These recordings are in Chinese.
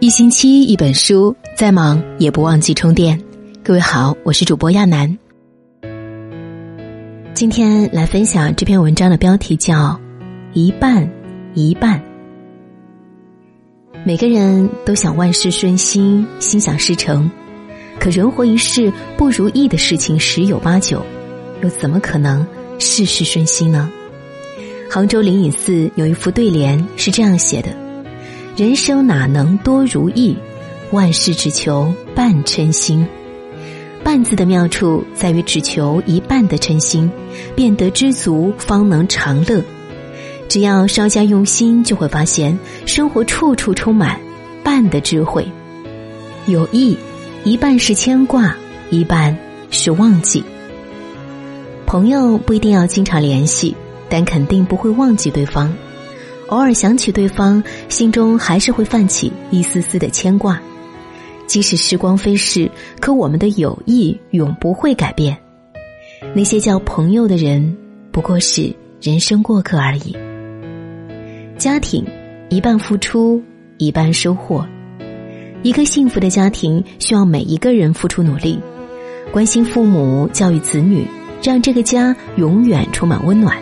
一星期一本书，再忙也不忘记充电。各位好，我是主播亚楠。今天来分享这篇文章的标题叫《一半一半》。每个人都想万事顺心、心想事成，可人活一世，不如意的事情十有八九，又怎么可能事事顺心呢？杭州灵隐寺有一副对联是这样写的。人生哪能多如意，万事只求半称心。半字的妙处在于只求一半的称心，便得知足，方能长乐。只要稍加用心，就会发现生活处处充满半的智慧。有意，一半是牵挂，一半是忘记。朋友不一定要经常联系，但肯定不会忘记对方。偶尔想起对方，心中还是会泛起一丝丝的牵挂。即使时光飞逝，可我们的友谊永不会改变。那些叫朋友的人，不过是人生过客而已。家庭一半付出，一半收获。一个幸福的家庭需要每一个人付出努力，关心父母，教育子女，让这个家永远充满温暖。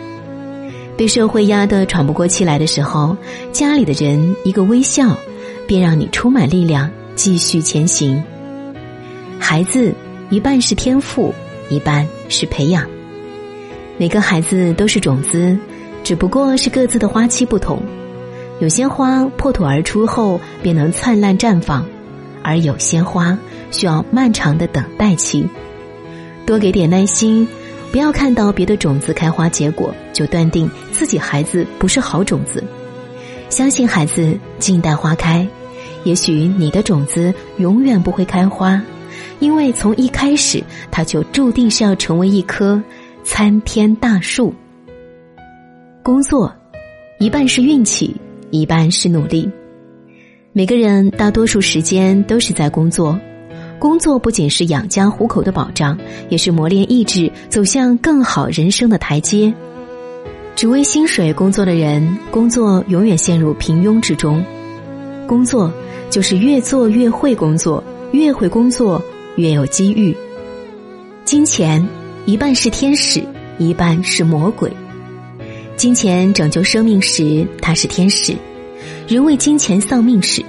被社会压得喘不过气来的时候，家里的人一个微笑，便让你充满力量继续前行。孩子一半是天赋，一半是培养。每个孩子都是种子，只不过是各自的花期不同。有些花破土而出后便能灿烂绽放，而有些花需要漫长的等待期。多给点耐心。不要看到别的种子开花结果，就断定自己孩子不是好种子。相信孩子静待花开，也许你的种子永远不会开花，因为从一开始它就注定是要成为一棵参天大树。工作，一半是运气，一半是努力。每个人大多数时间都是在工作。工作不仅是养家糊口的保障，也是磨练意志、走向更好人生的台阶。只为薪水工作的人，工作永远陷入平庸之中。工作就是越做越会工作，越会工作越有机遇。金钱一半是天使，一半是魔鬼。金钱拯救生命时，它是天使；人为金钱丧命时，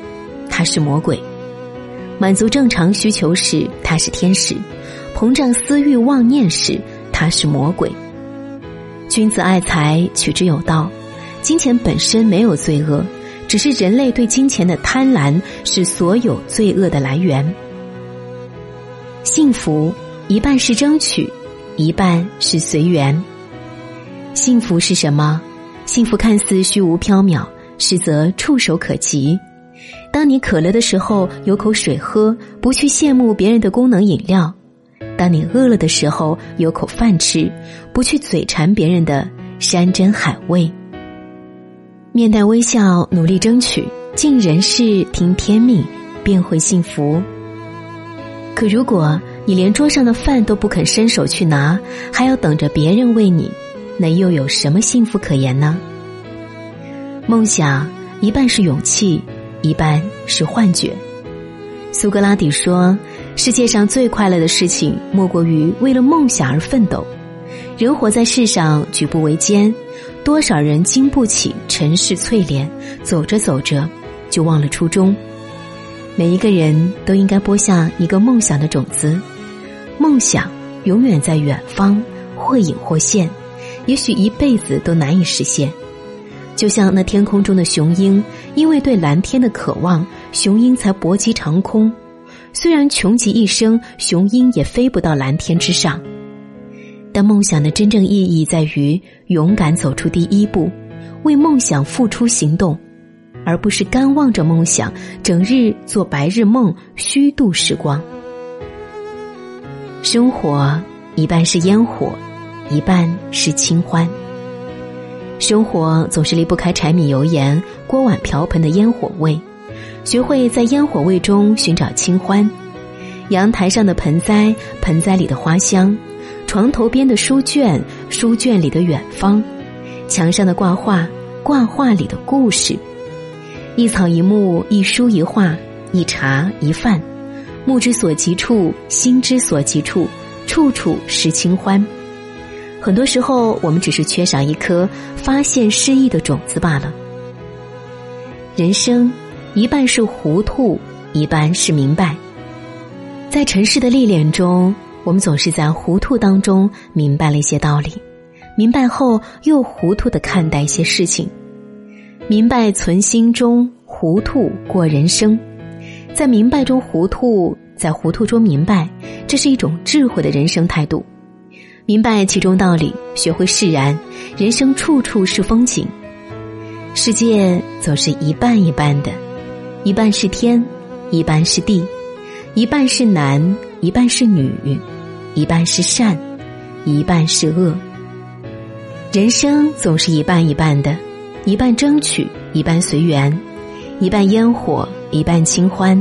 它是魔鬼。满足正常需求时，他是天使；膨胀私欲妄念时，他是魔鬼。君子爱财，取之有道。金钱本身没有罪恶，只是人类对金钱的贪婪是所有罪恶的来源。幸福一半是争取，一半是随缘。幸福是什么？幸福看似虚无缥缈，实则触手可及。当你渴了的时候，有口水喝，不去羡慕别人的功能饮料；当你饿了的时候，有口饭吃，不去嘴馋别人的山珍海味。面带微笑，努力争取，尽人事，听天命，便会幸福。可如果你连桌上的饭都不肯伸手去拿，还要等着别人喂你，那又有什么幸福可言呢？梦想一半是勇气。一半是幻觉。苏格拉底说：“世界上最快乐的事情，莫过于为了梦想而奋斗。人活在世上，举步维艰，多少人经不起尘世淬炼，走着走着就忘了初衷。每一个人都应该播下一个梦想的种子，梦想永远在远方，或隐或现，也许一辈子都难以实现。”就像那天空中的雄鹰，因为对蓝天的渴望，雄鹰才搏击长空。虽然穷极一生，雄鹰也飞不到蓝天之上。但梦想的真正意义在于勇敢走出第一步，为梦想付出行动，而不是干望着梦想，整日做白日梦，虚度时光。生活一半是烟火，一半是清欢。生活总是离不开柴米油盐、锅碗瓢盆的烟火味，学会在烟火味中寻找清欢。阳台上的盆栽，盆栽里的花香；床头边的书卷，书卷里的远方；墙上的挂画，挂画里的故事。一草一木，一书一画，一茶一饭，目之所及处，心之所及处，处处是清欢。很多时候，我们只是缺少一颗发现诗意的种子罢了。人生一半是糊涂，一半是明白。在尘世的历练中，我们总是在糊涂当中明白了一些道理，明白后又糊涂的看待一些事情。明白存心中，糊涂过人生。在明白中糊涂，在糊涂中明白，这是一种智慧的人生态度。明白其中道理，学会释然，人生处处是风景。世界总是一半一半的，一半是天，一半是地，一半是男，一半是女，一半是善，一半是恶。人生总是一半一半的。一半争取，一半随缘；一半烟火，一半清欢；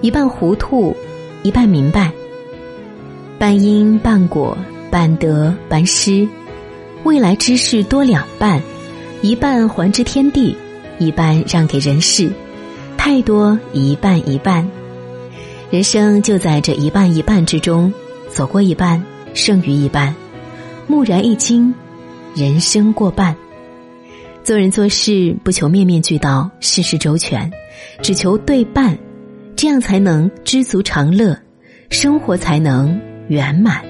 一半糊涂，一半明白。半因半果，半得半失。未来之事多两半，一半还之天地，一半让给人世。太多一半一半，人生就在这一半一半之中，走过一半，剩余一半。蓦然一惊，人生过半。做人做事不求面面俱到，事事周全，只求对半，这样才能知足常乐，生活才能圆满。